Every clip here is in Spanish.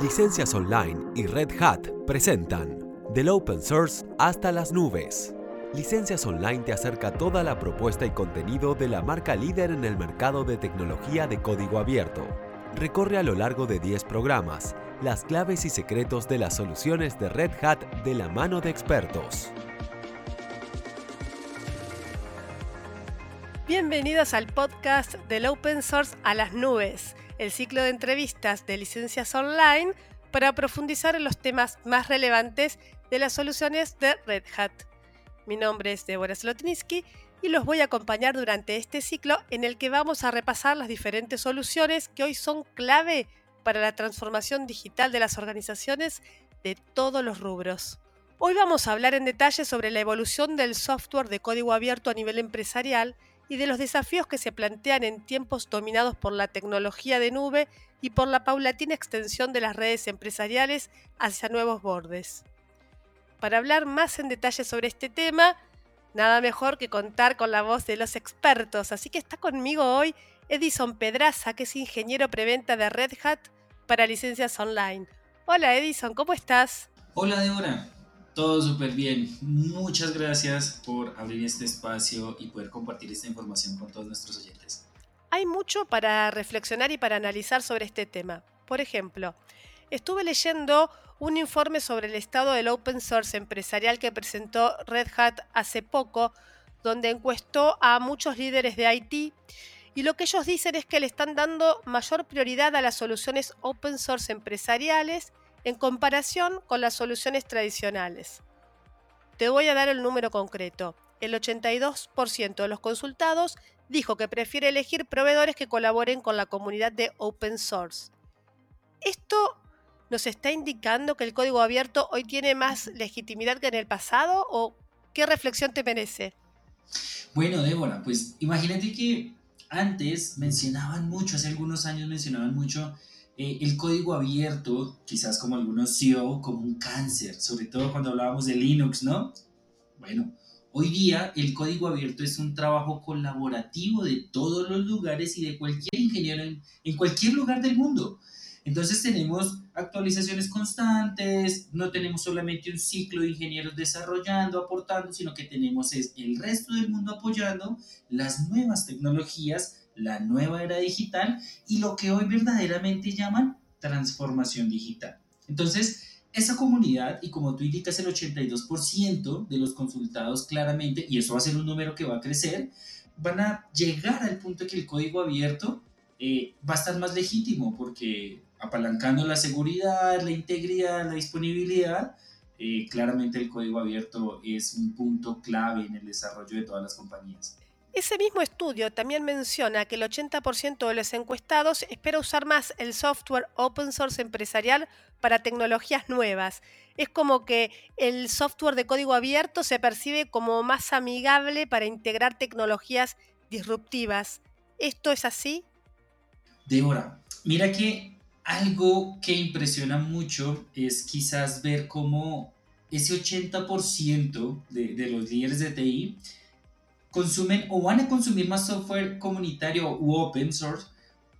Licencias Online y Red Hat presentan Del Open Source hasta las nubes. Licencias Online te acerca toda la propuesta y contenido de la marca líder en el mercado de tecnología de código abierto. Recorre a lo largo de 10 programas las claves y secretos de las soluciones de Red Hat de la mano de expertos. Bienvenidos al podcast del Open Source a las nubes, el ciclo de entrevistas de licencias online para profundizar en los temas más relevantes de las soluciones de Red Hat. Mi nombre es Deborah Slotniski y los voy a acompañar durante este ciclo en el que vamos a repasar las diferentes soluciones que hoy son clave para la transformación digital de las organizaciones de todos los rubros. Hoy vamos a hablar en detalle sobre la evolución del software de código abierto a nivel empresarial y de los desafíos que se plantean en tiempos dominados por la tecnología de nube y por la paulatina extensión de las redes empresariales hacia nuevos bordes. Para hablar más en detalle sobre este tema, nada mejor que contar con la voz de los expertos, así que está conmigo hoy Edison Pedraza, que es ingeniero preventa de Red Hat para licencias online. Hola Edison, ¿cómo estás? Hola Débora, todo súper bien. Muchas gracias por abrir este espacio y poder compartir esta información con todos nuestros oyentes. Hay mucho para reflexionar y para analizar sobre este tema. Por ejemplo, estuve leyendo un informe sobre el estado del open source empresarial que presentó Red Hat hace poco, donde encuestó a muchos líderes de IT y lo que ellos dicen es que le están dando mayor prioridad a las soluciones open source empresariales en comparación con las soluciones tradicionales. Te voy a dar el número concreto. El 82% de los consultados dijo que prefiere elegir proveedores que colaboren con la comunidad de open source. Esto ¿Nos está indicando que el código abierto hoy tiene más legitimidad que en el pasado o qué reflexión te merece? Bueno, Débora, pues imagínate que antes mencionaban mucho, hace algunos años mencionaban mucho eh, el código abierto, quizás como algunos CEO, como un cáncer, sobre todo cuando hablábamos de Linux, ¿no? Bueno, hoy día el código abierto es un trabajo colaborativo de todos los lugares y de cualquier ingeniero en cualquier lugar del mundo. Entonces tenemos actualizaciones constantes, no tenemos solamente un ciclo de ingenieros desarrollando, aportando, sino que tenemos es el resto del mundo apoyando las nuevas tecnologías, la nueva era digital y lo que hoy verdaderamente llaman transformación digital. Entonces, esa comunidad, y como tú indicas, el 82% de los consultados claramente, y eso va a ser un número que va a crecer, van a llegar al punto que el código abierto eh, va a estar más legítimo porque apalancando la seguridad, la integridad, la disponibilidad, eh, claramente el código abierto es un punto clave en el desarrollo de todas las compañías. Ese mismo estudio también menciona que el 80% de los encuestados espera usar más el software open source empresarial para tecnologías nuevas. Es como que el software de código abierto se percibe como más amigable para integrar tecnologías disruptivas. ¿Esto es así? Débora, mira que algo que impresiona mucho es quizás ver cómo ese 80% de, de los líderes de TI consumen o van a consumir más software comunitario u open source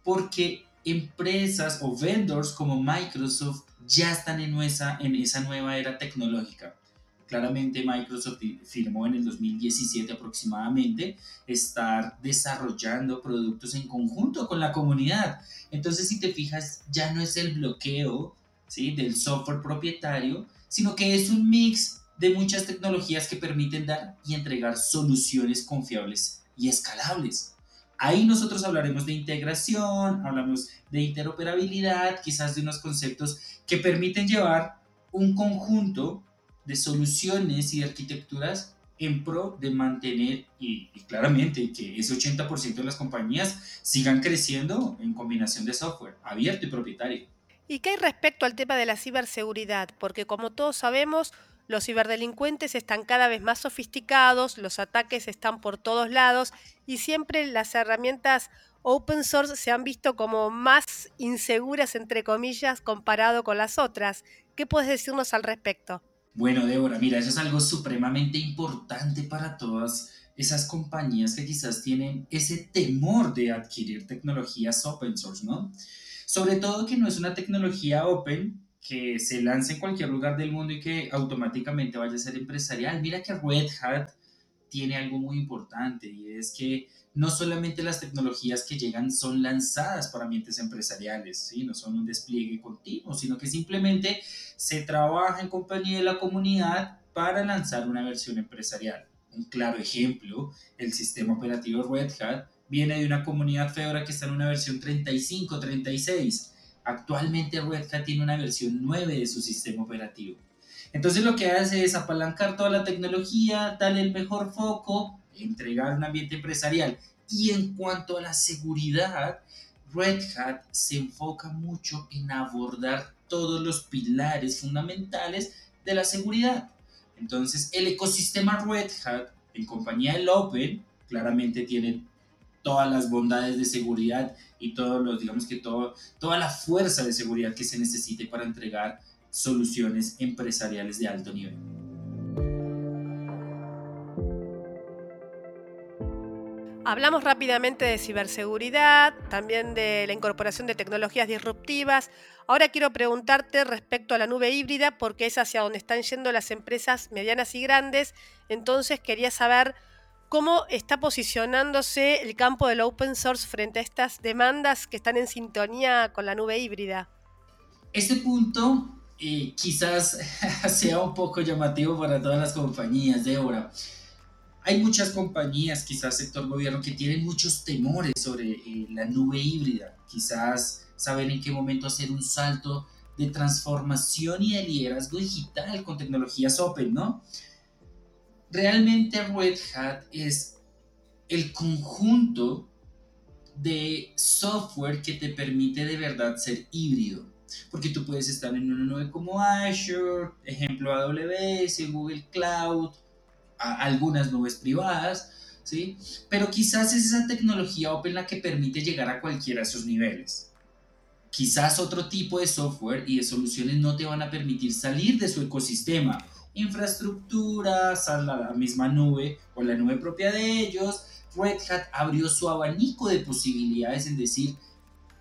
porque empresas o vendors como Microsoft ya están en esa, en esa nueva era tecnológica. Claramente Microsoft firmó en el 2017 aproximadamente estar desarrollando productos en conjunto con la comunidad. Entonces, si te fijas, ya no es el bloqueo ¿sí? del software propietario, sino que es un mix de muchas tecnologías que permiten dar y entregar soluciones confiables y escalables. Ahí nosotros hablaremos de integración, hablamos de interoperabilidad, quizás de unos conceptos que permiten llevar un conjunto de soluciones y de arquitecturas en pro de mantener y, claramente que ese 80% de las compañías sigan creciendo en combinación de software abierto y propietario. ¿Y qué hay respecto al tema de la ciberseguridad? Porque como todos sabemos, los ciberdelincuentes están cada vez más sofisticados, los ataques están por todos lados y siempre las herramientas open source se han visto como más inseguras, entre comillas, comparado con las otras. ¿Qué puedes decirnos al respecto? Bueno, Débora, mira, eso es algo supremamente importante para todas esas compañías que quizás tienen ese temor de adquirir tecnologías open source, ¿no? Sobre todo que no es una tecnología open que se lance en cualquier lugar del mundo y que automáticamente vaya a ser empresarial. Mira que Red Hat tiene algo muy importante y es que no solamente las tecnologías que llegan son lanzadas para ambientes empresariales, ¿sí? no son un despliegue continuo, sino que simplemente se trabaja en compañía de la comunidad para lanzar una versión empresarial. Un claro ejemplo, el sistema operativo Red Hat viene de una comunidad Fedora que está en una versión 35, 36. Actualmente Red Hat tiene una versión 9 de su sistema operativo. Entonces lo que hace es apalancar toda la tecnología, darle el mejor foco, entregar un ambiente empresarial. Y en cuanto a la seguridad, Red Hat se enfoca mucho en abordar todos los pilares fundamentales de la seguridad. Entonces, el ecosistema Red Hat, en compañía del Open, claramente tiene todas las bondades de seguridad y todos los, digamos que todo, toda la fuerza de seguridad que se necesite para entregar soluciones empresariales de alto nivel. Hablamos rápidamente de ciberseguridad, también de la incorporación de tecnologías disruptivas. Ahora quiero preguntarte respecto a la nube híbrida, porque es hacia donde están yendo las empresas medianas y grandes. Entonces quería saber cómo está posicionándose el campo del open source frente a estas demandas que están en sintonía con la nube híbrida. Este punto eh, quizás sea un poco llamativo para todas las compañías de ahora. Hay muchas compañías, quizás sector gobierno, que tienen muchos temores sobre eh, la nube híbrida. Quizás saber en qué momento hacer un salto de transformación y de liderazgo digital con tecnologías open, ¿no? Realmente Red Hat es el conjunto de software que te permite de verdad ser híbrido. Porque tú puedes estar en una nube como Azure, ejemplo AWS, Google Cloud, algunas nubes privadas, ¿sí? Pero quizás es esa tecnología open la que permite llegar a cualquiera de esos niveles. Quizás otro tipo de software y de soluciones no te van a permitir salir de su ecosistema. Infraestructuras, a la misma nube o la nube propia de ellos. Red Hat abrió su abanico de posibilidades en decir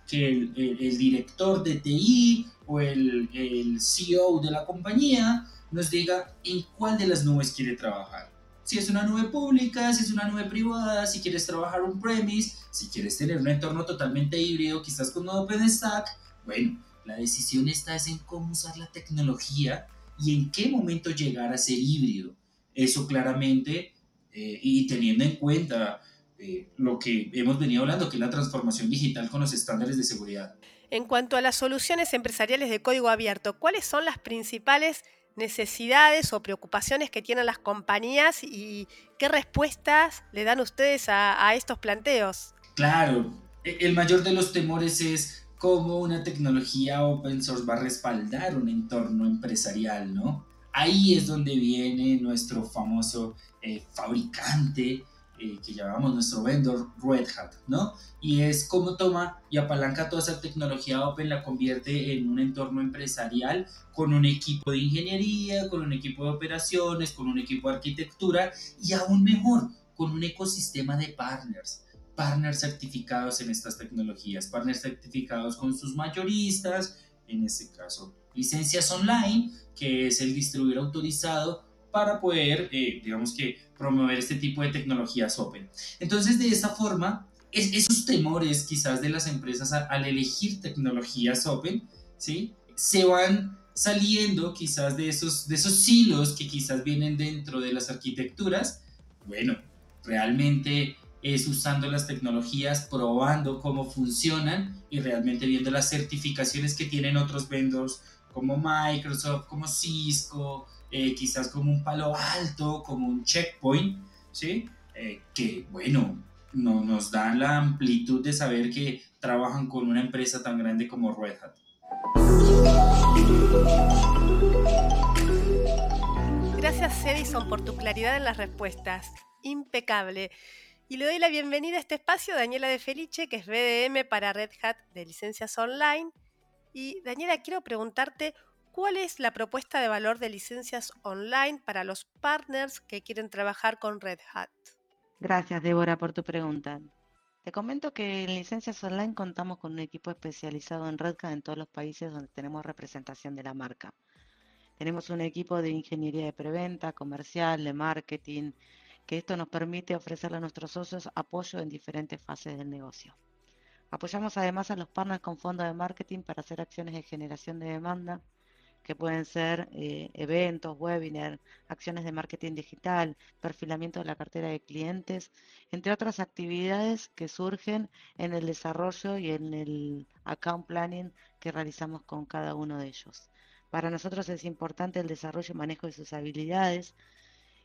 que el, director de TI o el, CEO de la compañía nos diga en cuál de las nubes quiere trabajar. Si es una nube pública, si es una nube privada, si quieres trabajar un premise, si quieres tener un entorno totalmente híbrido, quizás con OpenStack. Bueno, la decisión está es en cómo usar la tecnología y en qué momento llegar a ser híbrido. Eso claramente, eh, y teniendo en cuenta eh, lo que hemos venido hablando, que es la transformación digital con los estándares de seguridad. En cuanto a las soluciones empresariales de código abierto, ¿cuáles son las principales necesidades o preocupaciones que tienen las compañías y qué respuestas le dan ustedes a, estos planteos. Claro, e, el mayor de los temores es cómo una tecnología open source va a respaldar un entorno empresarial, ¿no? Ahí es donde viene nuestro famoso eh, fabricante eh, que llamamos nuestro vendor Red Hat, ¿no? Y es cómo toma y apalanca toda esa tecnología Open, la convierte en un entorno empresarial con un equipo de ingeniería, con un equipo de operaciones, con un equipo de arquitectura y aún mejor, con un ecosistema de partners partners certificados en estas tecnologías, partners certificados con sus mayoristas, en este caso licencias online, que es el distribuidor autorizado para poder, eh, digamos que, promover este tipo de tecnologías open. Entonces, de esta forma, es, esos temores quizás de las empresas al elegir tecnologías open, ¿sí? Se van saliendo quizás de esos, de esos hilos que quizás vienen dentro de las arquitecturas. Bueno, realmente es usando las tecnologías, probando cómo funcionan y realmente viendo las certificaciones que tienen otros vendors como Microsoft, como Cisco, eh, quizás como un palo alto, como un checkpoint, ¿sí? Eh, que bueno, no, nos dan la amplitud de saber que trabajan con una empresa tan grande como Red Hat. Gracias Edison por tu claridad en las respuestas. Impecable. Y le doy la bienvenida a este espacio Daniela de Felice, que es BDM para Red Hat de licencias online. Y Daniela, quiero preguntarte ¿Cuál es la propuesta de valor de licencias online para los partners que quieren trabajar con Red Hat? Gracias, Débora, por tu pregunta. Te comento que en licencias online contamos con un equipo especializado en Redcat en todos los países donde tenemos representación de la marca. Tenemos un equipo de ingeniería de preventa, comercial, de marketing, que esto nos permite ofrecerle a nuestros socios apoyo en diferentes fases del negocio. Apoyamos además a los partners con fondos de marketing para hacer acciones de generación de demanda, que pueden ser eh, eventos, webinars, acciones de marketing digital, perfilamiento de la cartera de clientes, entre otras actividades que surgen en el desarrollo y en el account planning que realizamos con cada uno de ellos. Para nosotros es importante el desarrollo y manejo de sus habilidades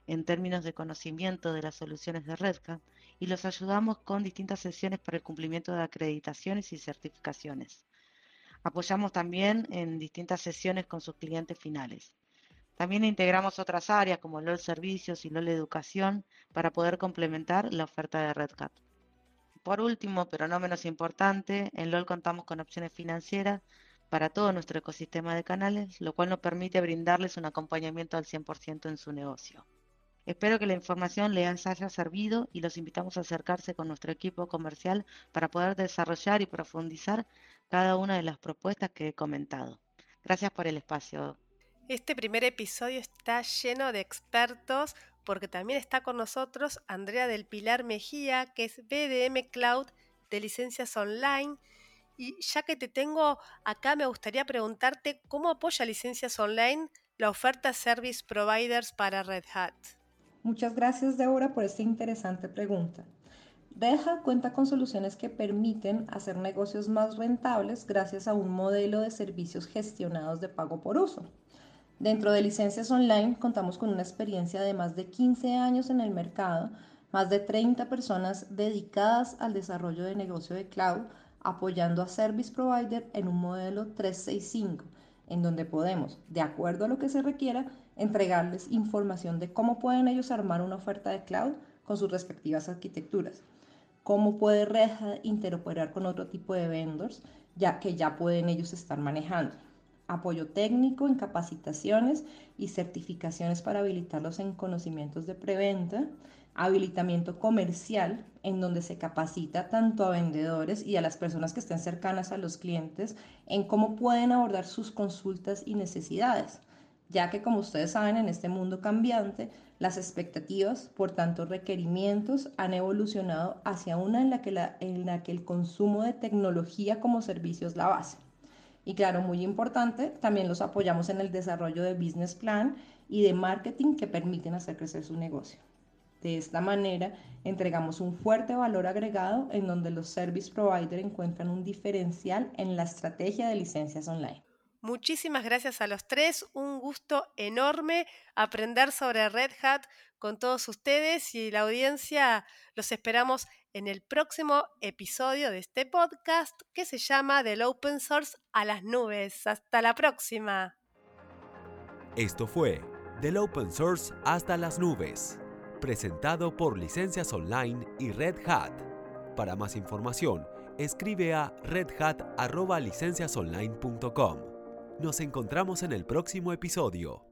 en términos de conocimiento de las soluciones de Redca y los ayudamos con distintas sesiones para el cumplimiento de acreditaciones y certificaciones. Apoyamos también en distintas sesiones con sus clientes finales. También integramos otras áreas como LOL Servicios y LOL Educación para poder complementar la oferta de Red Por último, pero no menos importante, en LOL contamos con opciones financieras para todo nuestro ecosistema de canales, lo cual nos permite brindarles un acompañamiento al 100% en su negocio. Espero que la información les haya servido y los invitamos a acercarse con nuestro equipo comercial para poder desarrollar y profundizar cada una de las propuestas que he comentado. Gracias por el espacio. Este primer episodio está lleno de expertos porque también está con nosotros Andrea del Pilar Mejía, que es BDM Cloud de licencias online. Y ya que te tengo acá, me gustaría preguntarte cómo apoya licencias online la oferta Service Providers para Red Hat. Muchas gracias, Deborah, por esta interesante pregunta. Red cuenta con soluciones que permiten hacer negocios más rentables gracias a un modelo de servicios gestionados de pago por uso. Dentro de licencias online contamos con una experiencia de más de 15 años en el mercado, más de 30 personas dedicadas al desarrollo de negocio de cloud, apoyando a Service Provider en un modelo 365 en donde podemos, de acuerdo a lo que se requiera, entregarles información de cómo pueden ellos armar una oferta de cloud con sus respectivas arquitecturas, cómo puede Red interoperar con otro tipo de vendors, ya que ya pueden ellos estar manejando. Apoyo técnico en capacitaciones y certificaciones para habilitarlos en conocimientos de preventa, habilitamiento comercial, en donde se capacita tanto a vendedores y a las personas que estén cercanas a los clientes en cómo pueden abordar sus consultas y necesidades, ya que como ustedes saben, en este mundo cambiante, las expectativas, por tanto requerimientos, han evolucionado hacia una en la que, en la que el consumo de tecnología como servicio es la base. Y claro, muy importante, también los apoyamos en el desarrollo de business plan y de marketing que permiten hacer crecer su negocio. De esta manera, entregamos un fuerte valor agregado en donde los service providers encuentran un diferencial en la estrategia de licencias online. Muchísimas gracias a los tres, un gusto enorme aprender sobre Red Hat con todos ustedes y la audiencia. Los esperamos en el próximo episodio de este podcast que se llama Del Open Source a las nubes. Hasta la próxima. Esto fue Del Open Source hasta las nubes presentado por Licencias Online y Red Hat. Para más información, escribe a redhat.licenciasonline.com. Nos encontramos en el próximo episodio.